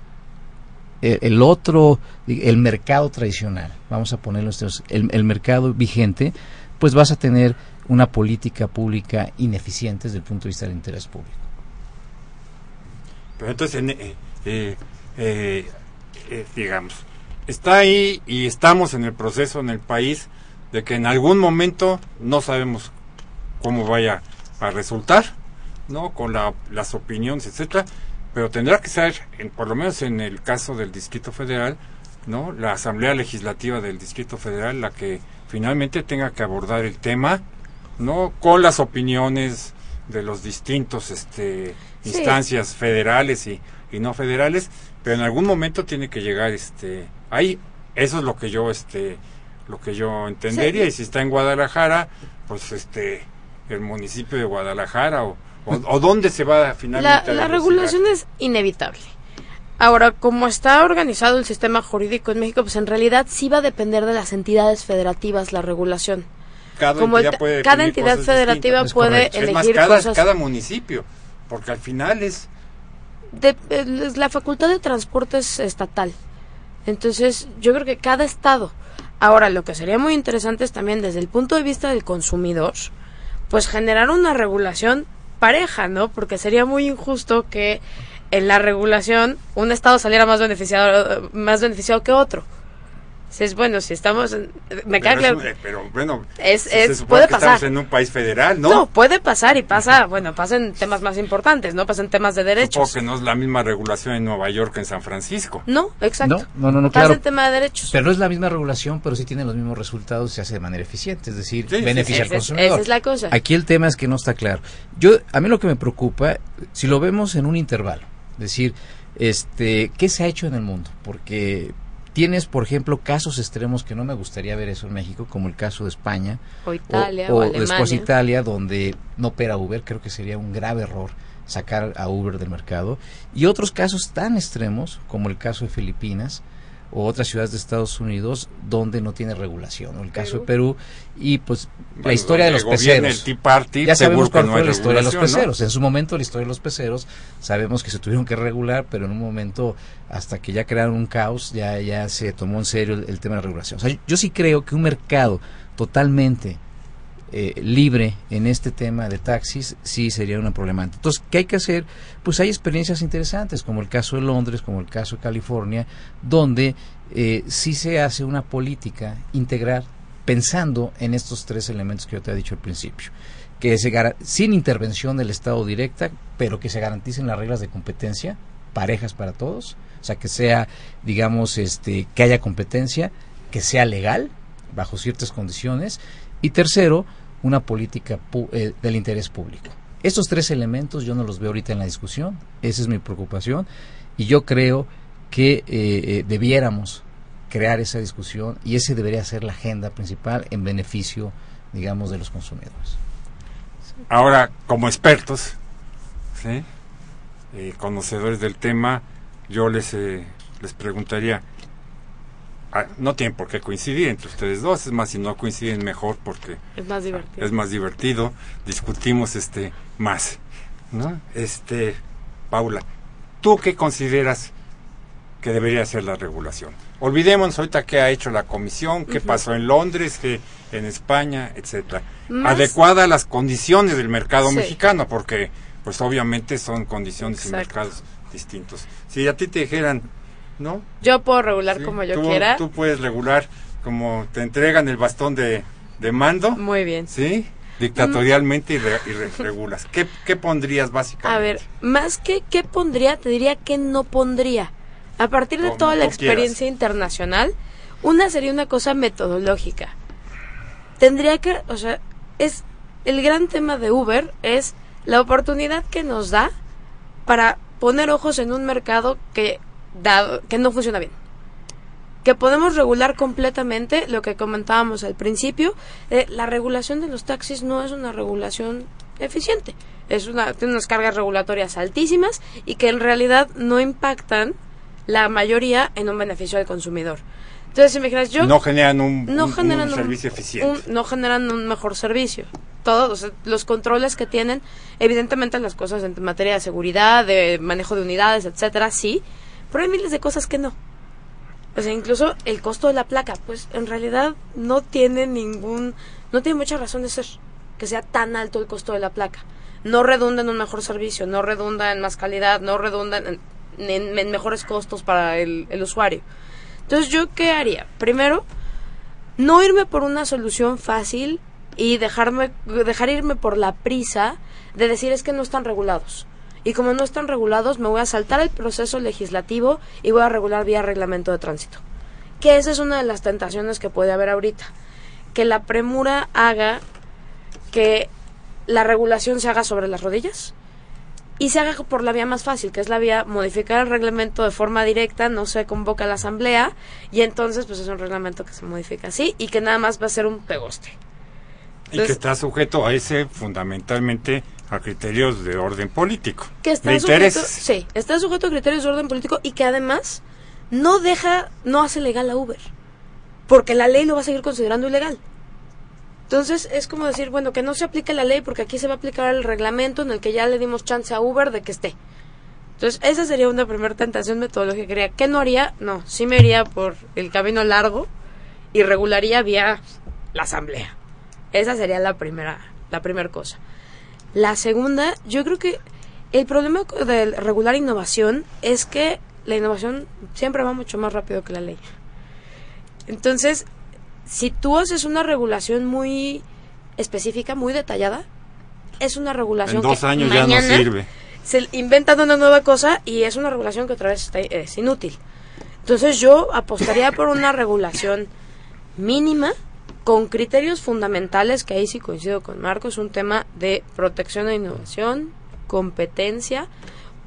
el, el otro, el mercado tradicional, vamos a ponerlo, el, el mercado vigente, pues vas a tener una política pública ineficiente desde el punto de vista del interés público. Pero entonces, en, eh, eh, eh, eh, digamos, está ahí y estamos en el proceso en el país de que en algún momento no sabemos cómo vaya a resultar, ¿no? Con la- las opiniones, etcétera, pero tendrá que ser, en, por lo menos en el caso del Distrito Federal, ¿no? La Asamblea Legislativa del Distrito Federal la que finalmente tenga que abordar el tema, ¿no? Con las opiniones de los distintos este Sí. instancias federales y, y no federales, pero en algún momento tiene que llegar este ahí eso es lo que yo este lo que yo entendería Sí. y si está en Guadalajara, pues este el municipio de Guadalajara o, o, o dónde se va La, finalmente a la dilucidar. regulación es inevitable. Ahora, como está organizado el sistema jurídico en México, pues en realidad sí va a depender de las entidades federativas la regulación. cada como entidad ta- puede cada definir entidad cosas federativa distintas. puede es más elegir cada, cosas. cada municipio porque al final es de- es- la facultad de transporte es estatal. Entonces, yo creo que cada estado. Ahora, lo que sería muy interesante es también desde el punto de vista del consumidor, pues generar una regulación pareja, ¿no? Porque sería muy injusto que en la regulación un estado saliera más beneficiado más beneficiado que otro. Si es bueno, si estamos en- me pero, es claro. un- eh, pero bueno Es- se es- supone puede que estamos pasar. en un país federal no, no, puede pasar y pasa, bueno, pasa en temas más importantes, ¿no? Pasa en temas de derechos. Supongo que no es la misma regulación en Nueva York que en San Francisco No, exacto. No, no, no, no, Pasa claro. el tema de derechos. Pero no es la misma regulación, pero sí tiene los mismos resultados y se hace de manera eficiente, es decir, Sí, sí, beneficia Esa al es- consumidor. esa es la cosa. Aquí el tema es que no está claro. Yo a mí lo que me preocupa, si lo vemos en un intervalo, es decir, este, ¿qué se ha hecho en el mundo? Porque tienes, por ejemplo, casos extremos que no me gustaría ver eso en México, como el caso de España o Italia o, o después Italia, donde no opera Uber, creo que sería un grave error sacar a Uber del mercado. Y otros casos tan extremos, como el caso de Filipinas o otras ciudades de Estados Unidos, donde no tiene regulación, el caso de Perú, y pues la historia de los peceros. el Tea Party Ya sabemos cuál no fue la historia de los peceros. En su momento, la historia de los peceros, sabemos que se tuvieron que regular, pero en un momento, hasta que ya crearon un caos, ya, ya se tomó en serio el, el tema de la regulación. O sea, yo sí creo que un mercado totalmente eh, libre en este tema de taxis sí sería una problemática. Entonces, ¿qué hay que hacer? Pues hay experiencias interesantes, como el caso de Londres, como el caso de California, donde eh, sí se hace una política integral pensando en estos tres elementos que yo te he dicho al principio que se sin intervención del Estado directa, pero que se garanticen las reglas de competencia parejas para todos, o sea que sea, digamos, este, que haya competencia, que sea legal bajo ciertas condiciones y tercero, una política eh, del interés público. Estos tres elementos yo no los veo ahorita en la discusión, esa es mi preocupación y yo creo que eh, eh, debiéramos crear esa discusión y ese debería ser la agenda principal en beneficio, digamos, de los consumidores. Ahora, como expertos, ¿sí? Conocedores del tema, yo les, les preguntaría, no tienen por qué coincidir entre ustedes dos, es más, si no coinciden mejor porque Es más divertido. es más divertido, discutimos este más, ¿no? Este, Paula, ¿tú qué consideras que debería ser la regulación? Olvidémonos ahorita qué ha hecho la comisión, qué pasó en Londres, qué en España, etcétera. Más- Adecuada a las condiciones del mercado Sí. mexicano, porque pues obviamente son condiciones y mercados distintos. Si a ti te dijeran, ¿no? Yo puedo regular Sí, como yo tú, quiera. Tú puedes regular como te entregan el bastón de, de mando. Muy bien. ¿Sí? Dictatorialmente y, re- y re- regulas. ¿Qué, ¿Qué pondrías básicamente? A ver, más que qué pondría, te diría que no pondría. A partir de Como toda la experiencia internacional, una sería una cosa metodológica. Tendría que, o sea, es el gran tema de Uber es la oportunidad que nos da para poner ojos en un mercado que dado que no funciona bien. que podemos regular completamente lo que comentábamos al principio. eh, la regulación de los taxis no es una regulación eficiente. Es una, tiene unas cargas regulatorias altísimas y que en realidad no impactan la mayoría en un beneficio al consumidor. Entonces, imagínate, yo no generan un, no un- generan un un- servicio eficiente. no generan un mejor servicio. Todos los controles que tienen, evidentemente las cosas en materia de seguridad, de manejo de unidades, etcétera, sí, pero hay miles de cosas que no. O sea, incluso el costo de la placa, pues en realidad no tiene ningún, no tiene mucha razón de ser que sea tan alto el costo de la placa. No redunda en un mejor servicio, no redunda en más calidad, no redunda en, mejores costos para el, el usuario. Entonces, ¿yo qué haría? Primero, no irme por una solución fácil y dejarme dejar irme por la prisa de decir es que no están regulados. Y como no están regulados, me voy a saltar el proceso legislativo y voy a regular vía reglamento de tránsito. Que esa es una de las tentaciones que puede haber ahorita. Que la premura haga que la regulación se haga sobre las rodillas y se haga por la vía más fácil, que es la vía modificar el reglamento de forma directa, no se convoca a la asamblea y entonces pues es un reglamento que se modifica así y que nada más va a ser un pegoste. y que está sujeto a ese fundamentalmente a criterios de orden político. que está sujeto, sí, está sujeto a criterios de orden político y que además no deja, no hace legal a Uber, porque la ley lo va a seguir considerando ilegal. Entonces es como decir, bueno, que no se aplique la ley porque aquí se va a aplicar el reglamento en el que ya le dimos chance a Uber de que esté. Entonces esa sería una primera tentación metodológica. que haría. ¿Qué no haría? No, sí me iría por el camino largo y regularía vía la asamblea. Esa sería la primera, la primera cosa. La segunda, yo creo que el problema del regular innovación es que la innovación siempre va mucho más rápido que la ley. Entonces, si tú haces una regulación muy específica, muy detallada, es una regulación En dos que años ya no sirve. se inventan una nueva cosa y es una regulación que otra vez está- es inútil. Entonces yo apostaría por una regulación mínima con criterios fundamentales, que ahí sí coincido con Marco, es un tema de protección e innovación, competencia,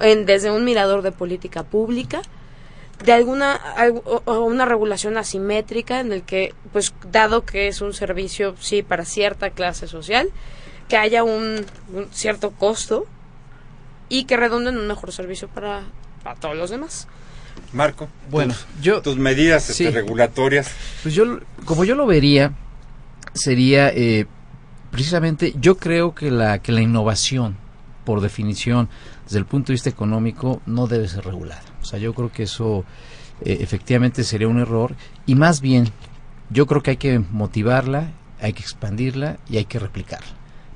en, desde un mirador de política pública, de alguna una regulación asimétrica en el que, pues, dado que es un servicio, sí, para cierta clase social, que haya un, cierto costo y que redunde en un mejor servicio para, para todos los demás. Marco, Bueno, tus, yo, tus medidas este, regulatorias. pues yo, como yo lo vería, sería eh, precisamente, yo creo que la, que la innovación, por definición, desde el punto de vista económico, no debe ser regulada. O sea, yo creo que eso eh, efectivamente sería un error y más bien, yo creo que hay que motivarla, hay que expandirla y hay que replicarla.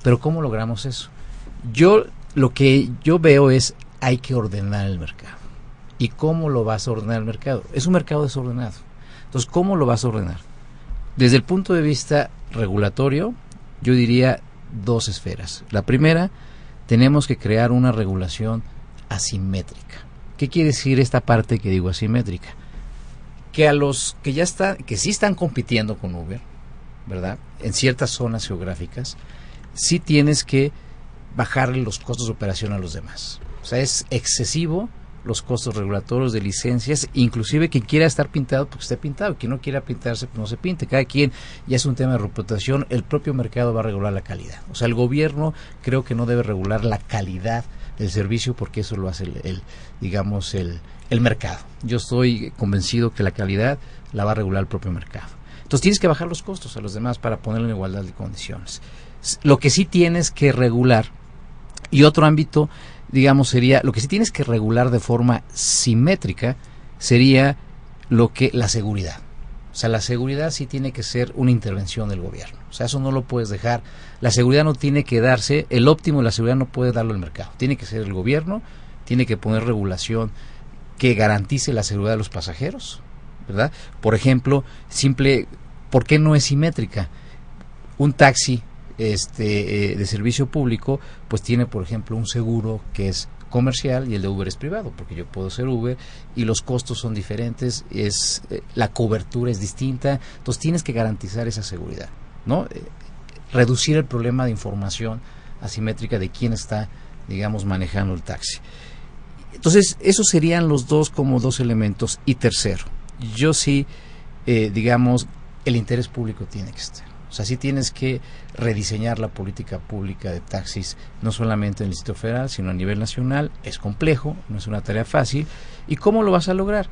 Pero ¿cómo logramos eso? Yo lo que yo veo es hay que ordenar el mercado. ¿Y cómo lo vas a ordenar el mercado? Es un mercado desordenado. Entonces, ¿cómo lo vas a ordenar? Desde el punto de vista regulatorio, yo diría dos esferas. La primera, tenemos que crear una regulación asimétrica. ¿Qué quiere decir esta parte que digo asimétrica? Que a los que ya están, que sí están compitiendo con Uber, ¿verdad? En ciertas zonas geográficas, sí tienes que bajarle los costos de operación a los demás. O sea, es excesivo los costos regulatorios de licencias, inclusive quien quiera estar pintado, pues esté pintado, quien no quiera pintarse, pues no se pinte. Cada quien ya es un tema de reputación, el propio mercado va a regular la calidad. O sea, el gobierno creo que no debe regular la calidad del servicio porque eso lo hace el, digamos, el, el mercado. Yo estoy convencido que la calidad la va a regular el propio mercado. Entonces tienes que bajar los costos a los demás para ponerlo en igualdad de condiciones. Lo que sí tienes que regular y otro ámbito, digamos, sería lo que sí tienes que regular de forma simétrica sería lo que la seguridad. O sea, la seguridad sí tiene que ser una intervención del gobierno. O sea, eso no lo puedes dejar. La seguridad no tiene que darse, el óptimo de la seguridad no puede darlo el mercado. Tiene que ser el gobierno, tiene que poner regulación que garantice la seguridad de los pasajeros, ¿verdad? Por ejemplo, simple, ¿por qué no es simétrica? Un taxi este, eh, de servicio público, pues tiene, por ejemplo, un seguro que es comercial y el de Uber es privado, porque yo puedo ser Uber y los costos son diferentes, es eh, la cobertura es distinta, entonces tienes que garantizar esa seguridad, ¿no? Eh, reducir el problema de información asimétrica de quién está, digamos, manejando el taxi. Entonces, esos serían los dos como dos elementos. Y tercero, yo sí digamos, el interés público tiene que estar. O sea, sí tienes que rediseñar la política pública de taxis, no solamente en el Distrito Federal, sino a nivel nacional. Es complejo, no es una tarea fácil. ¿Y cómo lo vas a lograr?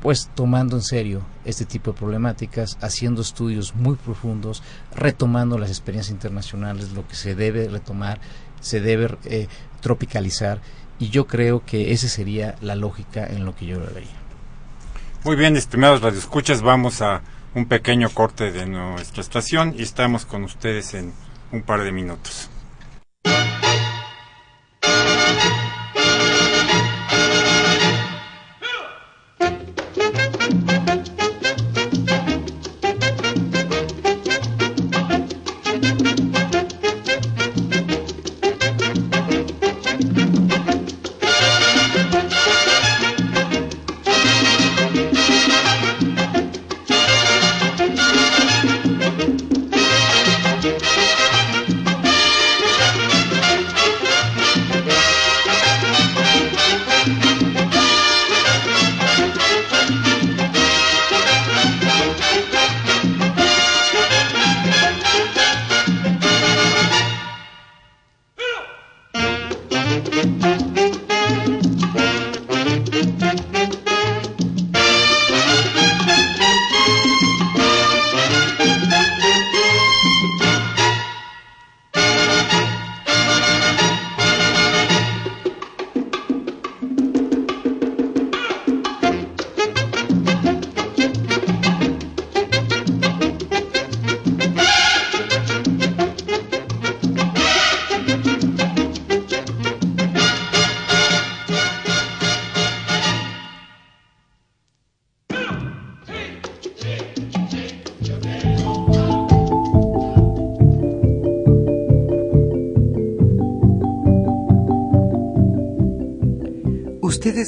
Pues tomando en serio este tipo de problemáticas, haciendo estudios muy profundos, retomando las experiencias internacionales, lo que se debe retomar, se debe eh, tropicalizar, y yo creo que esa sería la lógica en lo que yo lo vería. Muy bien, estimados radioescuchas, vamos a un pequeño corte de nuestra estación y estamos con ustedes en un par de minutos.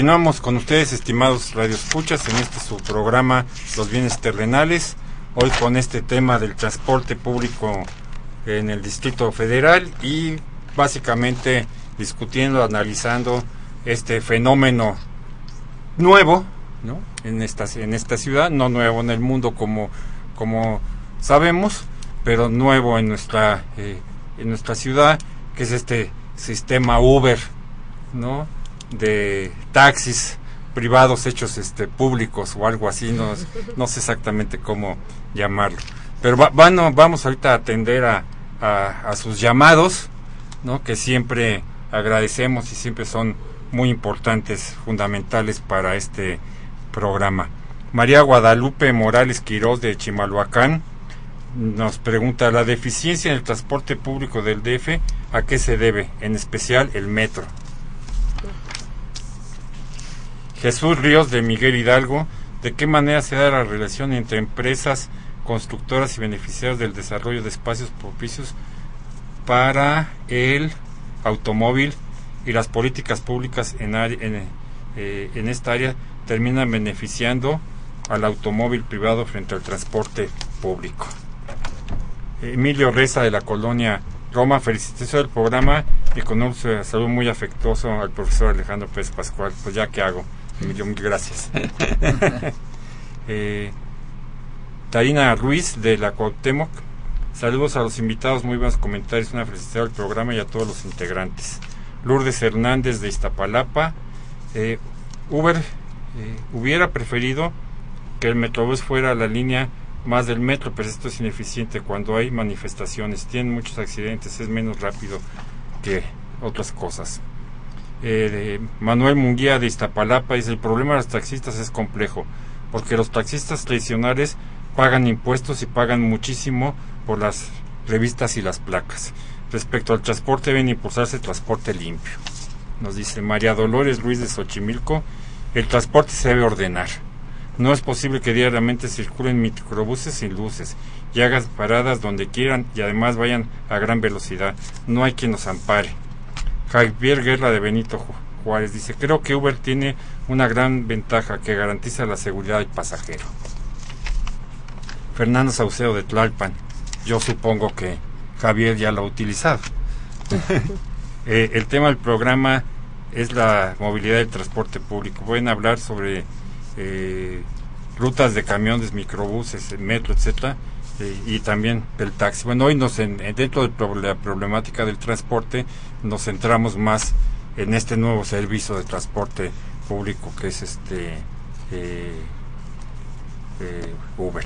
Continuamos con ustedes, estimados radioescuchas, en este su programa Los bienes terrenales. Hoy con este tema del transporte público en el Distrito Federal y básicamente discutiendo, analizando este fenómeno nuevo, ¿no? En esta en esta ciudad, no nuevo en el mundo como como sabemos, pero nuevo en nuestra eh, en nuestra ciudad, que es este sistema Uber, ¿no? De taxis privados hechos este públicos o algo así no, no sé exactamente cómo llamarlo. Pero bueno, vamos ahorita a atender a, a, sus llamados no que siempre agradecemos y siempre son muy importantes fundamentales para este programa. María Guadalupe Morales Quiroz de Chimalhuacán nos pregunta la deficiencia en el transporte público del DF a qué se debe en especial el metro Jesús Ríos de Miguel Hidalgo, ¿de qué manera se da la relación entre empresas, constructoras y beneficiarios del desarrollo de espacios propicios para el automóvil y las políticas públicas en, eh, en, esta área terminan beneficiando al automóvil privado frente al transporte público? Emilio Reza de la colonia Roma, felicitaciones al programa y con un saludo muy afectuoso al profesor Alejandro Pérez Pascual. Pues ya que hago. Gracias. eh, Tarina Ruiz de la Cuauhtémoc. Saludos a los invitados, muy buenos comentarios, una felicidad al programa y a todos los integrantes. Lourdes Hernández de Iztapalapa. Eh, Uber eh, hubiera preferido que el Metrobús fuera la línea más del metro, pero esto es ineficiente cuando hay manifestaciones, tienen muchos accidentes, es menos rápido que otras cosas. Eh, Manuel Munguía de Iztapalapa dice, el problema de los taxistas es complejo, porque los taxistas tradicionales pagan impuestos y pagan muchísimo por las revistas y las placas. Respecto al transporte, deben impulsarse transporte limpio. Nos dice María Dolores Ruiz de Xochimilco, el transporte se debe ordenar. No es posible que diariamente circulen microbuses sin luces y hagan paradas donde quieran y además vayan a gran velocidad. No hay quien nos ampare. Javier Guerra de Benito Juárez dice, creo que Uber tiene una gran ventaja que garantiza la seguridad del pasajero. Fernando Saucedo de Tlalpan, yo supongo que Javier ya lo ha utilizado. Eh, el tema del programa es la movilidad del transporte público. Pueden hablar sobre eh, rutas de camiones, microbuses, metro, etcétera, eh, y también del taxi. Bueno, hoy nos en, dentro de la problemática del transporte nos centramos más en este nuevo servicio de transporte público que es este Uber.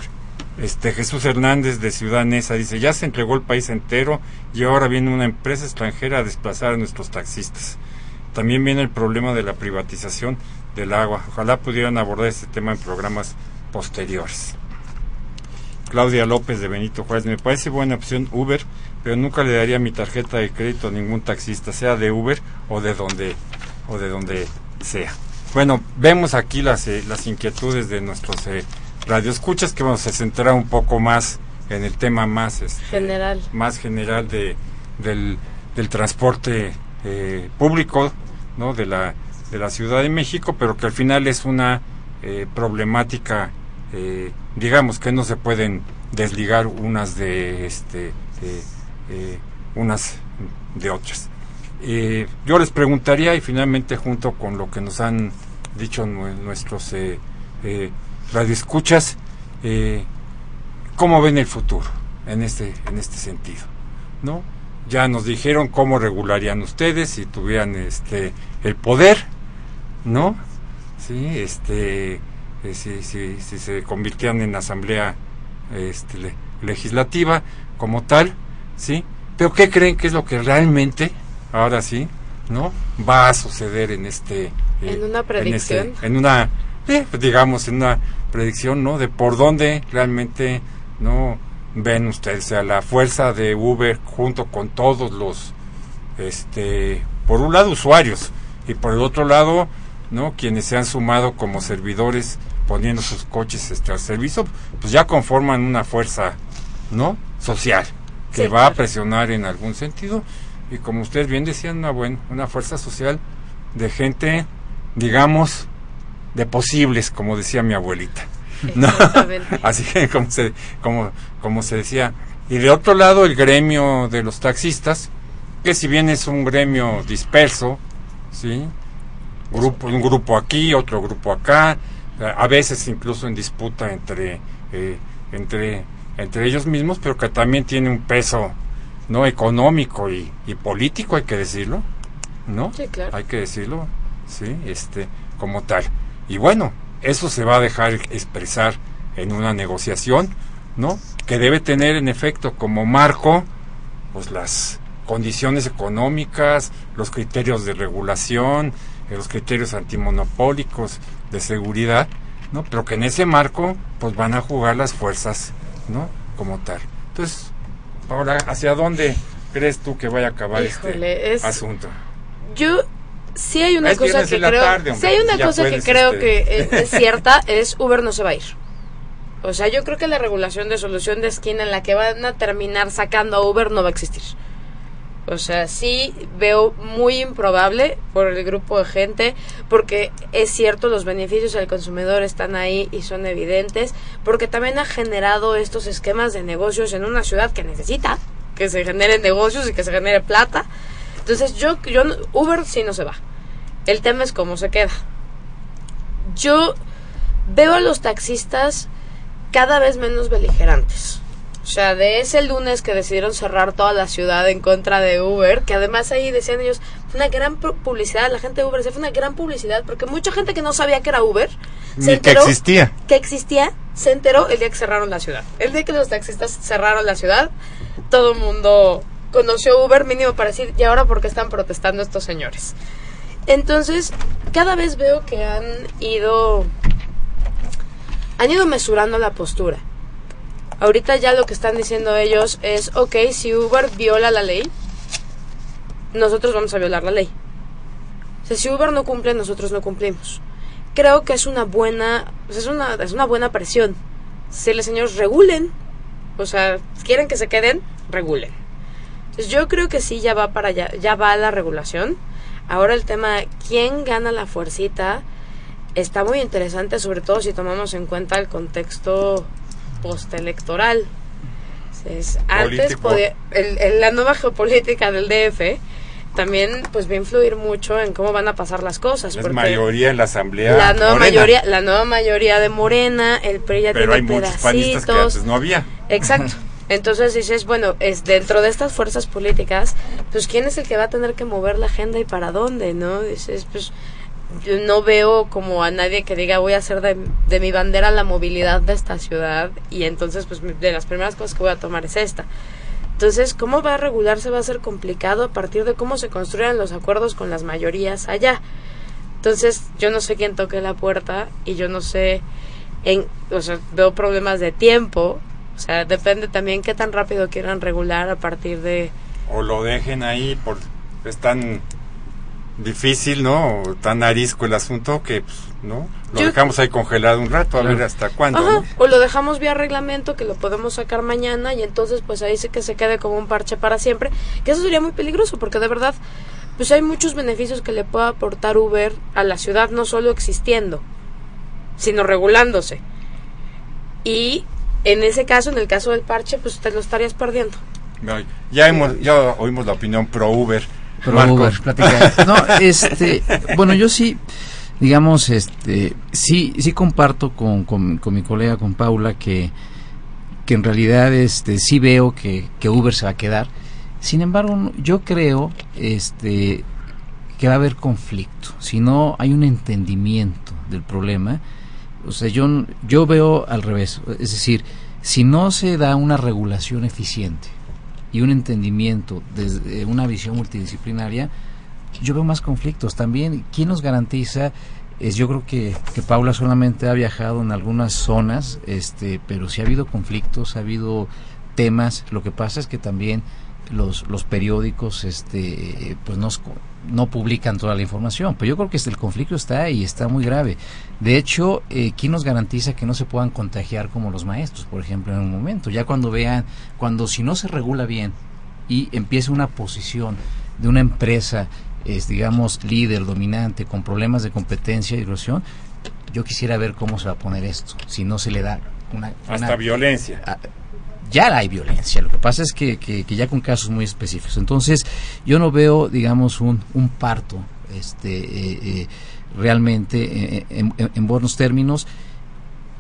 Este Jesús Hernández de Ciudad Neza dice, ya se entregó el país entero y ahora viene una empresa extranjera a desplazar a nuestros taxistas. También viene el problema de la privatización del agua. Ojalá pudieran abordar este tema en programas posteriores. Claudia López de Benito Juárez, me parece buena opción Uber, pero nunca le daría mi tarjeta de crédito a ningún taxista, sea de Uber o de donde o de donde sea. Bueno, vemos aquí las, eh, las inquietudes de nuestros eh, radioescuchas que vamos a centrar un poco más en el tema más este, general. más general de del, del transporte eh, público no de la de la Ciudad de México pero que al final es una eh, problemática eh, digamos que no se pueden desligar unas de este unas de otras yo les preguntaría y finalmente junto con lo que nos han dicho nuestros eh, radio escuchas, eh, cómo ven el futuro en este, en este sentido, ¿no? Ya nos dijeron cómo regularían ustedes si tuvieran este el poder, ¿no? Sí, este, eh, si, si, si, se convirtieran en asamblea este, legislativa como tal, ¿sí? Pero ¿qué creen que es lo que realmente, ahora sí, ¿no? Va a suceder en este... en una este, predicción. En, una, eh, digamos, en una predicción, ¿no? De por dónde realmente, ¿no? Ven ustedes, o sea, la fuerza de Uber junto con todos los, este, por un lado usuarios y por el otro lado, ¿no? Quienes se han sumado como servidores poniendo sus coches este, al servicio, pues ya conforman una fuerza, ¿no? Social que va a presionar en algún sentido y como ustedes bien decían, una buena, una fuerza social de gente, digamos, de posibles, como decía mi abuelita. ¿no? Así que como se, como, como se decía. Y de otro lado, el gremio de los taxistas, que si bien es un gremio disperso, ¿sí? Grupo, un grupo aquí, otro grupo acá, a veces incluso en disputa entre, eh, entre, entre ellos mismos, pero que también tiene un peso no económico y, y político, hay que decirlo, ¿no? Sí, claro. Hay que decirlo, sí, este, como tal. Y bueno, eso se va a dejar expresar en una negociación, ¿no? Que debe tener en efecto como marco pues las condiciones económicas, los criterios de regulación, eh, los criterios antimonopólicos de seguridad, ¿no? Pero que en ese marco pues van a jugar las fuerzas, ¿no? Como tal. Entonces, ahora, ¿hacia dónde crees tú que vaya a acabar este asunto? Yo si hay una cosa que creo, hay una cosa que creo que es, cierta es Uber no se va a ir. O sea, yo creo que la regulación de solución de esquina en la que van a terminar sacando a Uber no va a existir. O sea, sí veo muy improbable por el grupo de gente, porque es cierto, los beneficios del consumidor están ahí y son evidentes, porque también ha generado estos esquemas de negocios en una ciudad que necesita que se generen negocios y que se genere plata. Entonces yo, yo Uber sí no se va. El tema es cómo se queda. Yo veo a los taxistas cada vez menos beligerantes. O sea, de ese lunes que decidieron cerrar toda la ciudad en contra de Uber, que además ahí decían ellos, fue una gran publicidad, la gente de Uber, fue una gran publicidad, porque mucha gente que no sabía que era Uber, se enteró que existía. Que existía, se enteró el día que cerraron la ciudad. El día que los taxistas cerraron la ciudad, todo el mundo conoció Uber mínimo para decir, ¿y ahora por qué están protestando estos señores? Entonces, cada vez veo que han ido han ido mesurando la postura. Ahorita ya lo que están diciendo ellos es, ok, si Uber viola la ley, nosotros vamos a violar la ley. O sea, si Uber no cumple, nosotros no cumplimos. creo que es una buena, es una, es una buena presión. Si los señores regulen, o sea, quieren que se queden, regulen. Entonces yo creo que sí ya va para allá, ya va la regulación. Ahora el tema quién gana la fuercita está muy interesante, sobre todo si tomamos en cuenta el contexto postelectoral. Es, antes podía, el, la nueva geopolítica del DF también pues va a influir mucho en cómo van a pasar las cosas. Es mayoría en la asamblea. La nueva mayoría, la nueva mayoría de Morena, el PRI ya Pero hay muchos panistas que antes no había. Exacto. Entonces dices, bueno, es dentro de estas fuerzas políticas, pues quién es el que va a tener que mover la agenda y para dónde, ¿no? Dices, pues yo no veo como a nadie que diga voy a hacer de, de, mi bandera la movilidad de esta ciudad y entonces pues de las primeras cosas que voy a tomar es esta. Entonces, ¿cómo va a regularse? Va a ser complicado a partir de cómo se construyan los acuerdos con las mayorías allá. Entonces, yo no sé quién toque la puerta y yo no sé, en, o sea, veo problemas de tiempo. O sea, depende también qué tan rápido quieran regular a partir de... O lo dejen ahí por... Están difícil, ¿no? Tan arisco el asunto que, pues, ¿no? Lo dejamos ahí congelado un rato, a ver hasta cuándo. ¿no? O lo dejamos vía reglamento, que lo podemos sacar mañana y entonces, pues ahí sí que se quede como un parche para siempre. Que eso sería muy peligroso, porque de verdad, pues hay muchos beneficios que le puede aportar Uber a la ciudad, no solo existiendo, sino regulándose. Y en ese caso, en el caso del parche, pues te lo estarías perdiendo. Ya, hemos, ya oímos la opinión pro Uber no, este, bueno, yo sí, digamos, este, sí, sí comparto con, con, mi colega, con Paula, que, que en realidad, este, sí veo que, que Uber se va a quedar. Sin embargo, yo creo, este, que va a haber conflicto. Si no hay un entendimiento del problema, o sea, yo, yo veo al revés. Es decir, si no se da una regulación eficiente, y un entendimiento desde una visión multidisciplinaria, yo veo más conflictos. También, ¿quién nos garantiza? Es, yo creo que, que Paula solamente ha viajado en algunas zonas, este, pero si ha habido conflictos, ha habido temas. Lo que pasa es que también los, los periódicos este, pues nos, no publican toda la información. Pero yo creo que el conflicto está ahí, está muy grave. De hecho, eh, ¿quién nos garantiza que no se puedan contagiar como los maestros, por ejemplo, en un momento? Ya cuando vean, cuando si no se regula bien y empieza una posición de una empresa, es, digamos, líder, dominante, con problemas de competencia y erosión, yo quisiera ver cómo se va a poner esto, si no se le da una... Hasta violencia ya hay violencia. Lo que pasa es que, que, ya con casos muy específicos. Entonces, yo no veo, digamos, un, un parto este, eh, eh, realmente eh, en, buenos términos.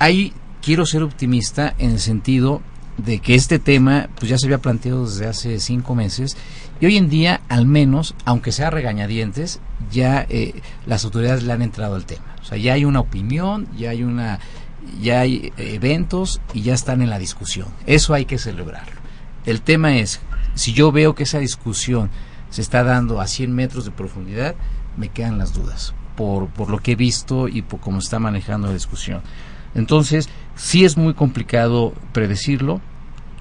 Ahí quiero ser optimista en el sentido de que este tema pues ya se había planteado desde hace cinco meses y hoy en día al menos aunque sea regañadientes ya las autoridades le han entrado al tema o sea ya hay una opinión ya hay una ya hay eventos y ya están en la discusión. Eso hay que celebrarlo. El tema es, si yo veo que esa discusión se está dando a 100 metros de profundidad, me quedan las dudas por, por lo que he visto y por cómo está manejando la discusión. Entonces, sí es muy complicado predecirlo.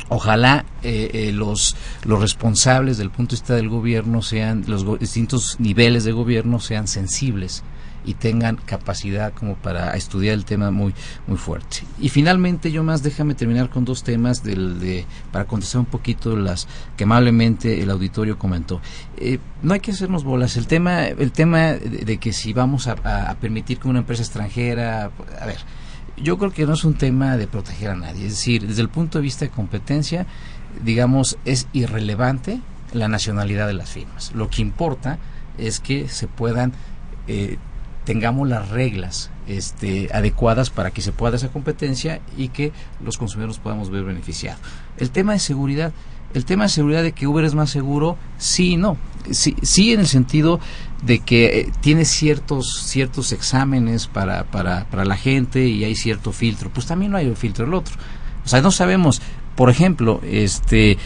Ojalá eh, eh, los, los responsables del punto de vista del gobierno sean, los distintos niveles de gobierno sean sensibles y tengan capacidad como para estudiar el tema muy muy fuerte. Y finalmente yo más déjame terminar con dos temas del, de, para contestar un poquito las que amablemente el auditorio comentó. Eh, no hay que hacernos bolas. El tema el tema de, que si vamos a, a, permitir que una empresa extranjera, a ver, yo creo que no es un tema de proteger a nadie. Es decir, desde el punto de vista de competencia, digamos, es irrelevante la nacionalidad de las firmas. Lo que importa es que se puedan eh, tengamos las reglas este, adecuadas para que se pueda esa competencia y que los consumidores podamos ver beneficiados. El tema de seguridad, el tema de seguridad de que Uber es más seguro, sí y no. Sí, sí en el sentido de que eh, tiene ciertos ciertos exámenes para, para, para la gente y hay cierto filtro. Pues también no hay el filtro el otro. O sea, no sabemos, por ejemplo, este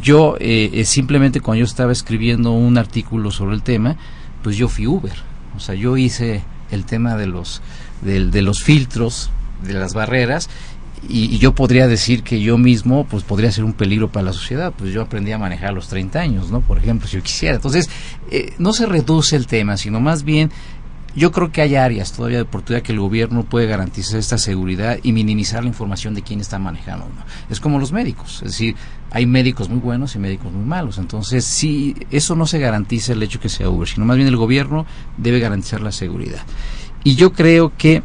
yo eh, eh, simplemente cuando yo estaba escribiendo un artículo sobre el tema, pues yo fui Uber o sea, yo hice el tema de los, de, los filtros, de las barreras, y, yo podría decir que yo mismo pues podría ser un peligro para la sociedad. Pues yo aprendí a manejar a los 30 años no por ejemplo si yo quisiera. Entonces eh, no se reduce el tema sino más bien yo creo que hay áreas todavía de oportunidad que el gobierno puede garantizar esta seguridad y minimizar la información de quién está manejando. Es como los médicos, es decir, hay médicos muy buenos y médicos muy malos. Entonces, si eso no se garantiza el hecho que sea Uber, sino más bien el gobierno debe garantizar la seguridad. Y yo creo que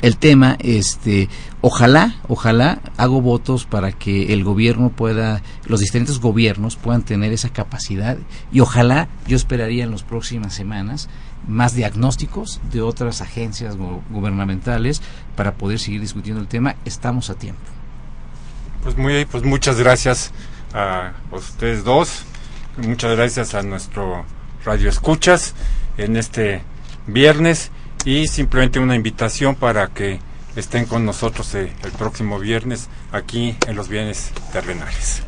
el tema, este, ojalá, ojalá hago votos para que el gobierno pueda, los distintos gobiernos puedan tener esa capacidad y ojalá yo esperaría en las próximas semanas más diagnósticos de otras agencias gubernamentales para poder seguir discutiendo el tema. Estamos a tiempo. Pues muy, pues muchas gracias a ustedes dos, muchas gracias a nuestro Radio Escuchas en este viernes y simplemente una invitación para que estén con nosotros eh, el próximo viernes aquí en los bienes terrenales.